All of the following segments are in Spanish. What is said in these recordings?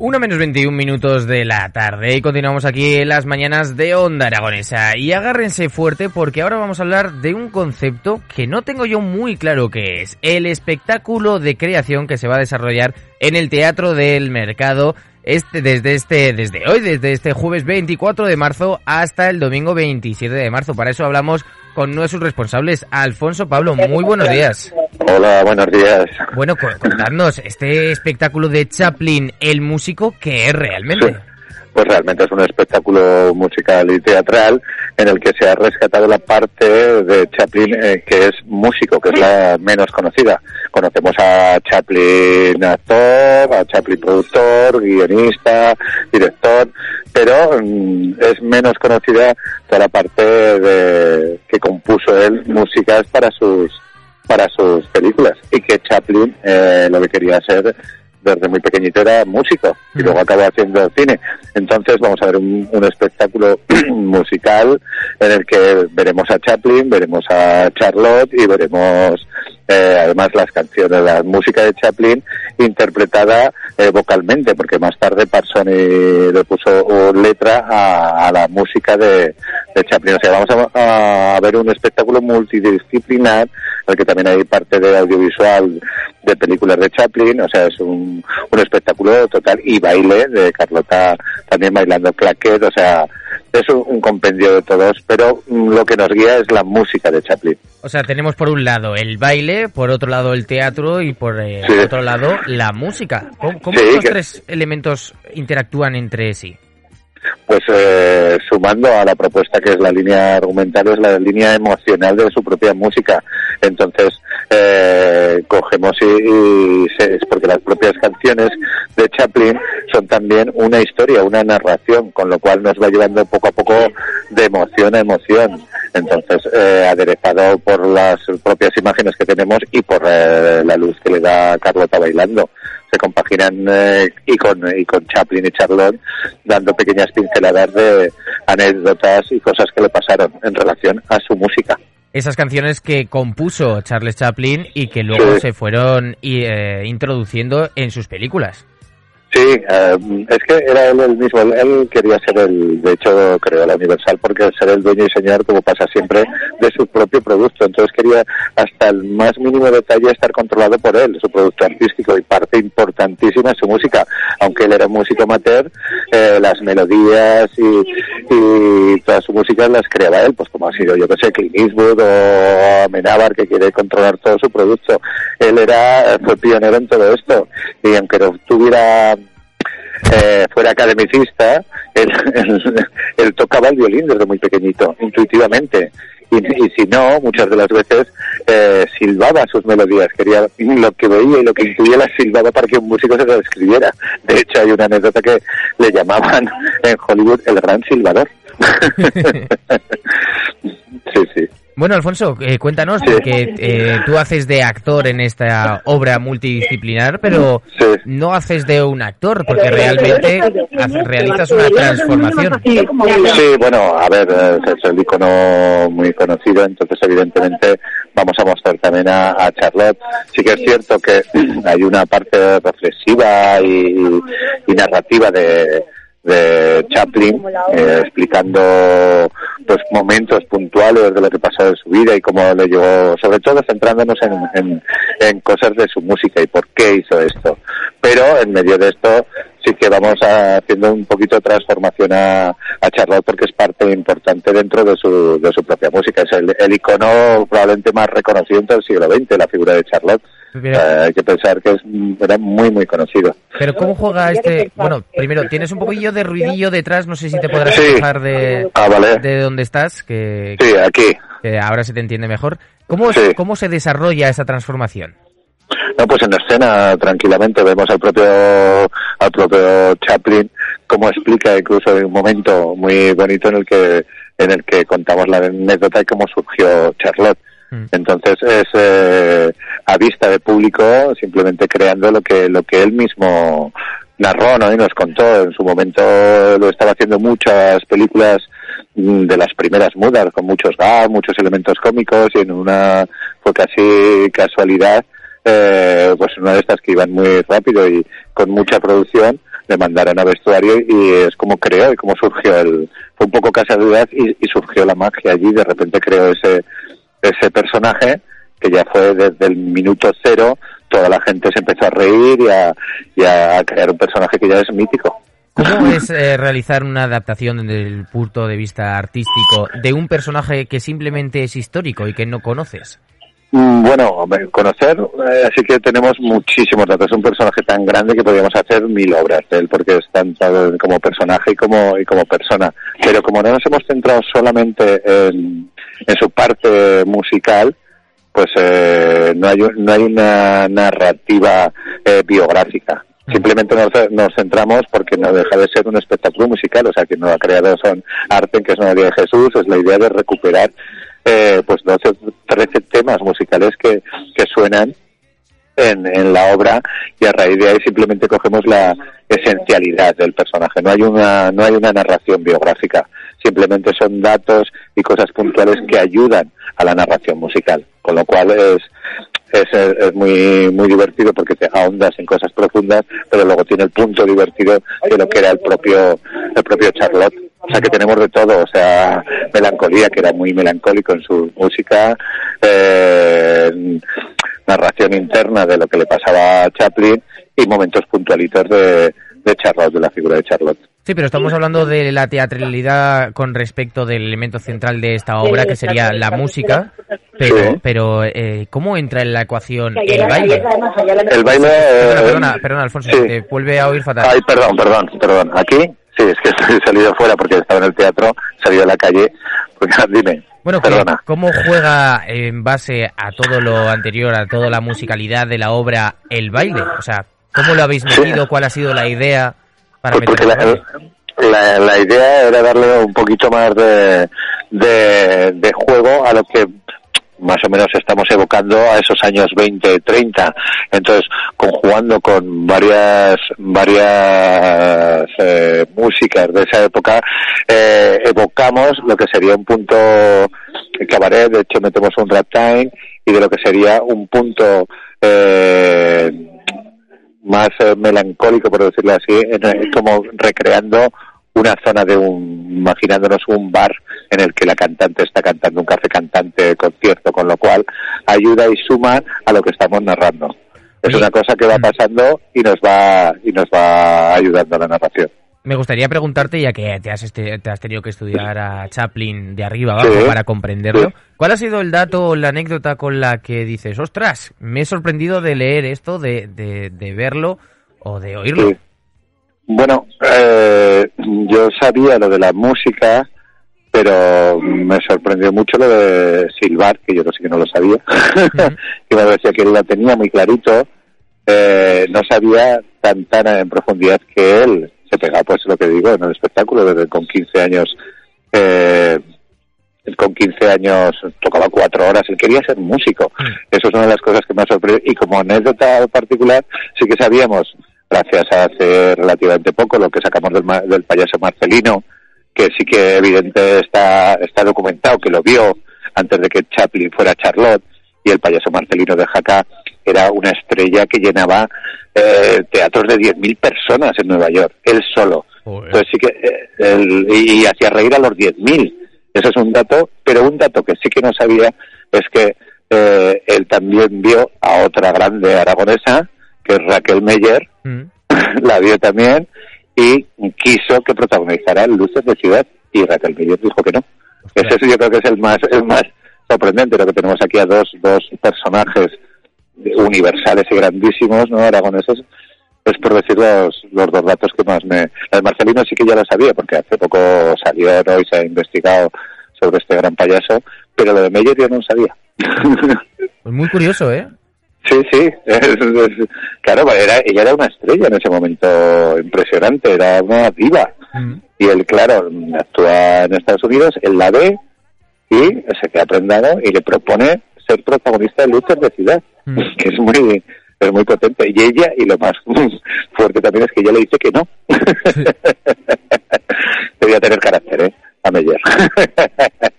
Uno menos 21 minutos de la tarde y continuamos aquí en las mañanas de Onda Aragonesa. Y agárrense fuerte porque ahora vamos a hablar de un concepto que no tengo yo muy claro qué es. El espectáculo de creación que se va a desarrollar en el Teatro del Mercado este, desde este, desde hoy, desde este jueves 24 de marzo hasta el domingo 27 de marzo. Para eso hablamos con nuestros responsables. Alfonso Pablo, muy buenos días. Hola, buenos días. Bueno, contarnos, este espectáculo de Chaplin, el músico, ¿qué es realmente? Pues realmente es un espectáculo musical y teatral en el que se ha rescatado la parte de Chaplin eh, que es músico, que es la menos conocida. Conocemos a Chaplin actor, a Chaplin productor, guionista, director, pero mm, es menos conocida toda la parte de que compuso él músicas para sus para sus películas y que Chaplin eh, lo que quería hacer desde muy pequeñito era músico y luego acabó haciendo cine. Entonces vamos a ver un, un espectáculo musical en el que veremos a Chaplin, veremos a Charlotte y veremos eh, además las canciones, la música de Chaplin interpretada eh, vocalmente, porque más tarde Parsoni le puso letra a, a la música de, de, Chaplin. O sea, vamos a, a ver un espectáculo multidisciplinar, en el que también hay parte de audiovisual de películas de Chaplin, o sea, es un, un espectáculo total y baile de Carlota también bailando claquet, o sea, es un, un, compendio de todos, pero lo que nos guía es la música de Chaplin. O sea, tenemos por un lado el baile, por otro lado el teatro y por eh, sí. otro lado la música. ¿Cómo, cómo sí, que... tres elementos interactúan entre sí? Pues eh, sumando a la propuesta que es la línea argumental, es la línea emocional de su propia música. Entonces, eh, cogemos y, y es porque las propias canciones de Chaplin son también una historia, una narración, con lo cual nos va llevando poco a poco de emoción a emoción. Entonces, eh, aderezado por las propias imágenes que tenemos y por eh, la luz que le da Carlota bailando se compaginan eh, y con y con Chaplin y Charlotte dando pequeñas pinceladas de anécdotas y cosas que le pasaron en relación a su música. Esas canciones que compuso Charles Chaplin y que luego sí. se fueron eh, introduciendo en sus películas. Sí, uh, es que era él el mismo, él quería ser el, de hecho creo la Universal porque ser el dueño y señor como pasa siempre de su propio producto, entonces quería hasta el más mínimo detalle estar controlado por él, su producto artístico y parte importantísima es su música, aunque él era músico amateur, eh, las melodías y, y toda su música las creaba él, pues como ha sido yo que sé, Clint Eastwood o Amenábar que quiere controlar todo su producto, él era, fue pionero en todo esto. Y aunque no tuviera eh, fuera academicista, él, tocaba el violín desde muy pequeñito, intuitivamente. Y, si no, muchas de las veces eh, silbaba sus melodías, quería lo que veía y lo que intuía las silbaba para que un músico se lo escribiera. De hecho, hay una anécdota que le llamaban en Hollywood el gran silbador. sí, sí. Bueno, Alfonso, eh, cuéntanos, sí. porque eh, tú haces de actor en esta obra multidisciplinar, pero sí. no haces de un actor, porque realmente haces, realizas una transformación. Sí, bueno, a ver, es el icono muy conocido, entonces evidentemente vamos a mostrar también a, a Charlotte. Sí que es cierto que hay una parte reflexiva y, y narrativa de de Chaplin eh, explicando pues momentos puntuales de lo que pasó en su vida y cómo le llegó, sobre todo centrándonos en, en, cosas de su música y por qué hizo esto. Pero en medio de esto sí que vamos haciendo un poquito de transformación a, a Charlotte porque es parte importante dentro de su, de su propia música. Es el, el icono probablemente más reconocido del siglo XX, la figura de Charlotte. Pero, uh, hay que pensar que es, era muy, muy conocido. Pero ¿cómo juega este...? Bueno, primero, tienes un poquillo de ruidillo detrás, no sé si te podrás sí. de, ah, vale. de dónde estás. Que, sí, aquí. Que ahora se te entiende mejor. ¿Cómo, sí. ¿Cómo se desarrolla esa transformación? No, pues en escena tranquilamente vemos al propio al propio Chaplin como explica incluso en un momento muy bonito en el que en el que contamos la anécdota de cómo surgió Charlotte. Mm. Entonces es eh, a vista de público, simplemente creando lo que lo que él mismo narró ¿no? y nos contó. En su momento lo estaba haciendo muchas películas mm, de las primeras mudas, con muchos gags, muchos elementos cómicos, y en una fue casi casualidad, eh, pues una de estas que iban muy rápido y con mucha producción, le mandaron a vestuario y es como creó y como surgió el, fue un poco casualidad y, y surgió la magia allí, de repente creó ese, ese personaje que ya fue desde el minuto cero, toda la gente se empezó a reír y a, crear un personaje que ya es mítico. ¿Cómo es eh, realizar una adaptación desde el punto de vista artístico de un personaje que simplemente es histórico y que no conoces? Mm, bueno, conocer, eh, así que tenemos muchísimos datos. Es un personaje tan grande que podríamos hacer mil obras de él, porque es tanto como personaje y como, y como persona. Pero como no nos hemos centrado solamente en, en su parte musical, pues eh, no, hay, no hay una narrativa eh, biográfica. Simplemente nos, nos, centramos porque no deja de ser un espectáculo musical, o sea, que no ha creado son arte, que es una idea de Jesús, es la idea de recuperar eh, pues 12 13 temas musicales que, que suenan en, en, la obra y a raíz de ahí simplemente cogemos la esencialidad del personaje. No hay una, no hay una narración biográfica, simplemente son datos y cosas puntuales que ayudan a la narración musical, con lo cual es, es, es, muy muy divertido porque te ahondas en cosas profundas, pero luego tiene el punto divertido de lo que era el propio el propio Charlotte. O sea que tenemos de todo, o sea, melancolía, que era muy melancólico en su música, eh, narración interna de lo que le pasaba a Chaplin y momentos puntualitos de, de Charlotte, de la figura de Charlotte. Sí, pero estamos hablando de la teatralidad con respecto del elemento central de esta obra, que sería la música, pero, pero eh, ¿cómo entra en la ecuación el baile? El baile... Perdona, perdona, perdona Alfonso, te vuelve a oír fatal. Ay, perdón, perdón, perdón. ¿Aquí? Sí, es que he salido fuera porque estaba en el teatro, salido a la calle. Pues, dime, bueno, Perdona. ¿cómo juega en base a todo lo anterior, a toda la musicalidad de la obra, el baile? O sea, ¿cómo lo habéis metido? ¿Cuál ha sido la idea? Pues porque la, la, idea era darle un poquito más de, de, juego a lo que más o menos estamos evocando a esos años 20, 30. Entonces, conjugando con varias varias eh, músicas de esa época, eh, evocamos lo que sería un punto cabaret, de hecho metemos un rap time, y de lo que sería un punto eh, más eh, melancólico, por decirlo así, es como recreando una zona de un, imaginándonos un bar en el que la cantante está cantando un café cantante concierto, con lo cual ayuda y suma a lo que estamos narrando. Es una cosa que va mm. pasando y nos va y nos va ayudando a la narración. Me gustaría preguntarte, ya que te has, este, te has tenido que estudiar a Chaplin de arriba abajo para comprenderlo, ¿cuál ha sido el dato o la anécdota con la que dices, ostras, me he sorprendido de leer esto, de, de, verlo o de oírlo? Bueno, eh, yo sabía lo de la música, pero me sorprendió mucho lo de silbar, que yo no sé que no lo sabía, que me parecía que él la tenía muy clarito, eh, no sabía tan tan en profundidad que él se pega pues lo que digo en el espectáculo desde con 15 años eh, con 15 años tocaba cuatro horas él quería ser músico. Mm. eso es una de las cosas que me ha sorprendido. Y como anécdota particular sí que sabíamos gracias a hace relativamente poco lo que sacamos del, del payaso Marcelino que sí que evidente está está documentado que lo vio antes de que Chaplin fuera Charlotte y el payaso Marcelino de Jaca era una estrella que llenaba eh, teatros de 10.000 personas en Nueva York, él solo. Entonces sí que, eh, y, hacía reír a los 10.000. Ese es un dato, pero un dato que sí que no sabía es que eh, él también vio a otra grande aragonesa, que es Raquel Meyer, mm. la vio también, y quiso que protagonizara Luces de Ciudad, y Raquel Meyer dijo que no. Ese yo creo que es el más, el más sorprendente, lo que tenemos aquí a dos, dos personajes universales y grandísimos, ¿no? Aragoneses, es por decir los, los dos datos que más me... El Marcelino sí que ya lo sabía, porque hace poco salió ¿no? y se ha investigado sobre este gran payaso, pero lo de Meyer yo no sabía. Pues muy curioso, ¿eh? Sí, sí, claro, era, ella era una estrella en ese momento impresionante, era una diva. Mm. Y él, claro, actúa en Estados Unidos, él la ve y se queda prendado y le propone ser protagonista de Luther de Ciudad, mm. que es muy es muy potente. Y ella, y lo más fuerte también es que ella le dice que no. Debía tener carácter, ¿eh? A Meyer.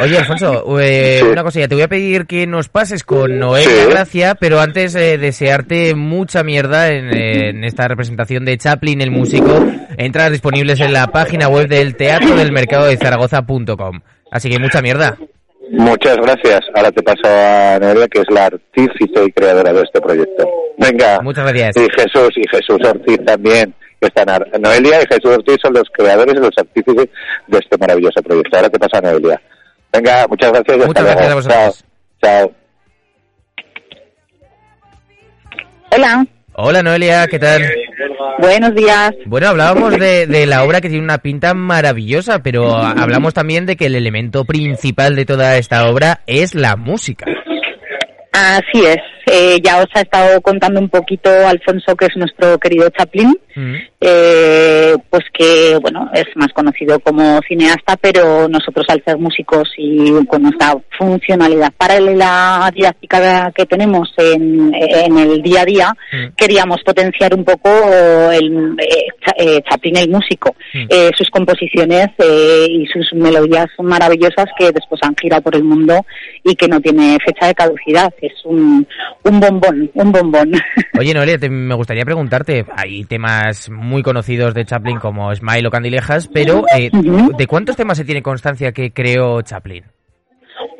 Oye, Alfonso, eh, una cosilla, te voy a pedir que nos pases con Noelia Gracia, pero antes eh, desearte mucha mierda en, esta representación de Chaplin, el músico, entradas disponibles en la página web del Teatro del Mercado de Zaragoza.com. Así que mucha mierda. Muchas gracias. Ahora te paso a Noelia, que es la artífice y creadora de este proyecto. Venga. Muchas gracias. Y Jesús, y Jesús Ortiz también. Que están Noelia y Jesús Ortiz son los creadores y los artífices de este maravilloso proyecto. Ahora te paso a Noelia. Venga, muchas gracias. Muchas gracias a vosotros. Chao. Hola. Hola Noelia, ¿qué tal? Buenos días. Bueno, hablábamos de, de, la obra que tiene una pinta maravillosa, pero hablamos también de que el elemento principal de toda esta obra es la música. Así es. Eh, ya os ha estado contando un poquito Alfonso, que es nuestro querido Chaplin, mm. eh, pues que, bueno, es más conocido como cineasta, pero nosotros al ser músicos y con nuestra funcionalidad paralela didáctica que tenemos en, el día a día, mm. queríamos potenciar un poco el eh, Chaplin el músico, mm. sus composiciones y sus melodías maravillosas que después han girado por el mundo y que no tiene fecha de caducidad. Es un, un bombón, un bombón. Oye, Noelia, me gustaría preguntarte, hay temas muy conocidos de Chaplin como Smile o Candilejas, pero eh, ¿de cuántos temas se tiene constancia que creó Chaplin?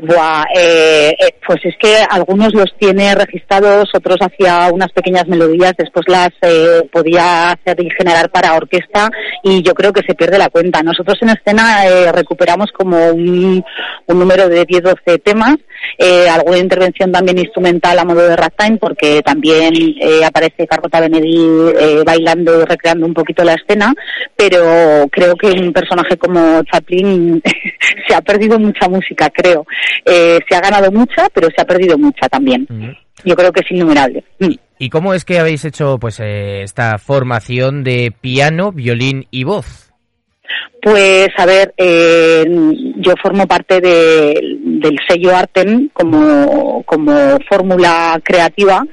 Buah, eh, eh, pues es que algunos los tiene registrados, otros hacía unas pequeñas melodías, después las eh, podía hacer y generar para orquesta y yo creo que se pierde la cuenta. Nosotros en escena eh, recuperamos como un, número de 10-12 temas, eh, alguna intervención también instrumental a modo de ragtime porque también eh, aparece Carlota Benedí bailando y recreando un poquito la escena, pero creo que un personaje como Chaplin se ha perdido mucha música, creo. Eh, se ha ganado mucha, pero se ha perdido mucha también. Yo creo que es innumerable. Mm. ¿Y cómo es que habéis hecho pues eh, esta formación de piano, violín y voz? Pues a ver, eh, yo formo parte del sello Arten como, como fórmula creativa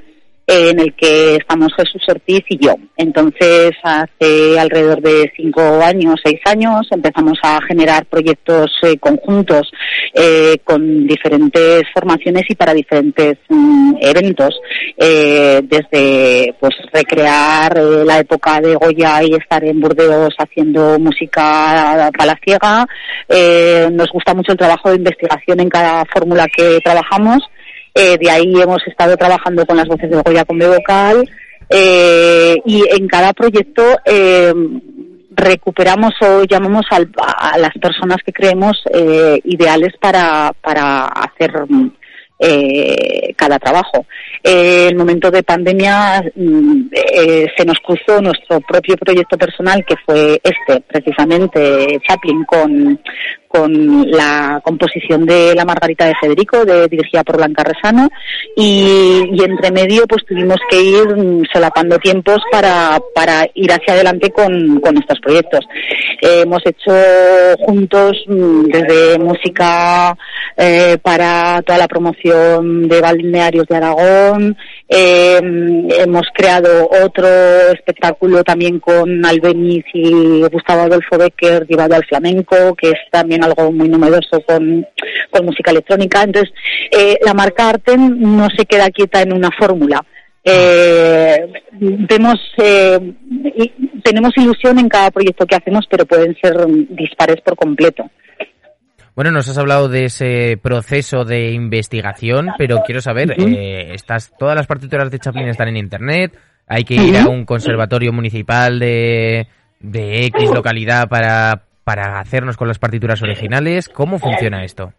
en el que estamos Jesús Ortiz y yo. Entonces, hace alrededor de cinco años, seis años, empezamos a generar proyectos eh, conjuntos eh, con diferentes formaciones y para diferentes mm, eventos, eh, desde pues recrear la época de Goya y estar en Burdeos haciendo música palaciega. nos gusta mucho el trabajo de investigación en cada fórmula que trabajamos eh, de ahí hemos estado trabajando con las voces de Goya con vocal eh, y en cada proyecto eh, recuperamos o llamamos a las personas que creemos ideales para, para hacer cada trabajo. en el momento de pandemia mm, se nos cruzó nuestro propio proyecto personal, que fue este, precisamente Chaplin, con, con la composición de La Margarita de Federico, de, dirigida por Blanca Resano, y, entre medio pues tuvimos que ir solapando tiempos para, para ir hacia adelante con, con estos proyectos. Eh, hemos hecho juntos mm, desde música eh, para toda la promoción de balnearios de Aragón, eh, hemos creado otro espectáculo también con Albeniz y Gustavo Adolfo Becker llevado al flamenco, que es también algo muy novedoso con, con música electrónica. Entonces, eh, la marca Arten no se queda quieta en una fórmula. Eh, vemos, eh, tenemos ilusión en cada proyecto que hacemos, pero pueden ser dispares por completo. Bueno, nos has hablado de ese proceso de investigación, pero quiero saber, eh, estás, todas las partituras de Chaplin están en internet, hay que ir a un conservatorio municipal de, de X localidad para, para hacernos con las partituras originales. ¿Cómo funciona esto?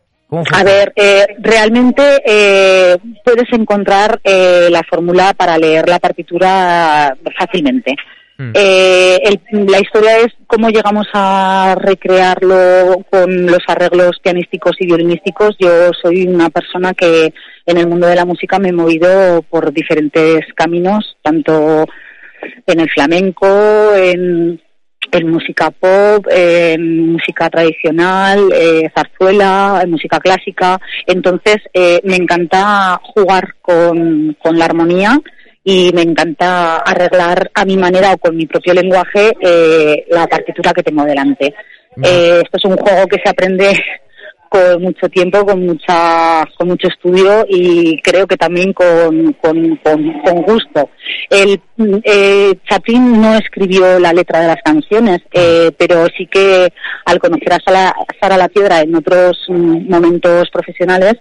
A ver, eh, realmente eh, puedes encontrar eh, la fórmula para leer la partitura fácilmente. Mm. Eh, la historia es cómo llegamos a recrearlo con los arreglos pianísticos y violinísticos. Yo soy una persona que en el mundo de la música me he movido por diferentes caminos, tanto en el flamenco, en, música pop, en música tradicional, eh, zarzuela, en música clásica. Entonces, eh, me encanta jugar con, con la armonía y me encanta arreglar a mi manera o con mi propio lenguaje eh, la partitura que tengo delante. Eh, esto es un juego que se aprende con mucho tiempo, con mucha, con mucho estudio y creo que también con, con, con, gusto. El, eh, Chaplin no escribió la letra de las canciones, eh, pero sí que al conocer a Sara, Sara La Piedra en otros mm, momentos profesionales,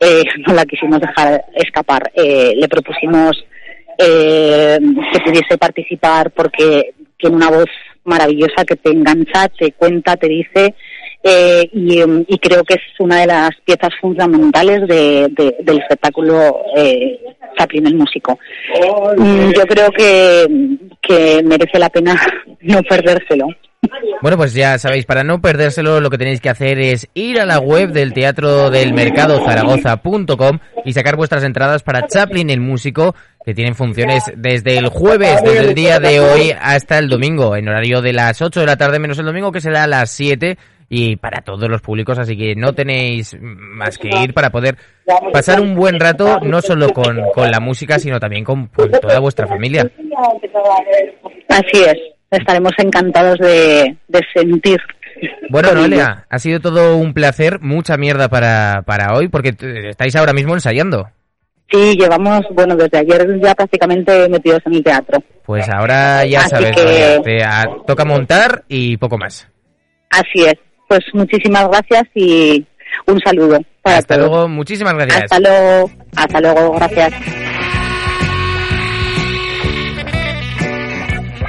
eh, no la quisimos dejar escapar. Eh, le propusimos eh, que pudiese participar porque tiene una voz maravillosa que te engancha, te cuenta, te dice eh, y, creo que es una de las piezas fundamentales de, del espectáculo eh, Chaplin el músico. Mm, yo creo que, que merece la pena no perdérselo. Bueno, pues ya sabéis, para no perdérselo, lo que tenéis que hacer es ir a la web del Teatro del Mercado Zaragoza.com y sacar vuestras entradas para Chaplin el músico, que tienen funciones desde el jueves, desde el día de hoy hasta el domingo, en horario de las 8 de la tarde menos el domingo, que será a las 7 y para todos los públicos, así que no tenéis más que ir para poder pasar un buen rato, no solo con, la música, sino también con toda vuestra familia. Así es estaremos encantados de, sentir. Bueno, Noelia, ha sido todo un placer, mucha mierda para, para hoy, porque estáis ahora mismo ensayando. Sí, llevamos, bueno, desde ayer ya prácticamente metidos en el teatro. Pues ahora ya sabes, te toca montar y poco más. Así es. Pues muchísimas gracias y un saludo Hasta luego, muchísimas gracias. Hasta luego, hasta luego, gracias.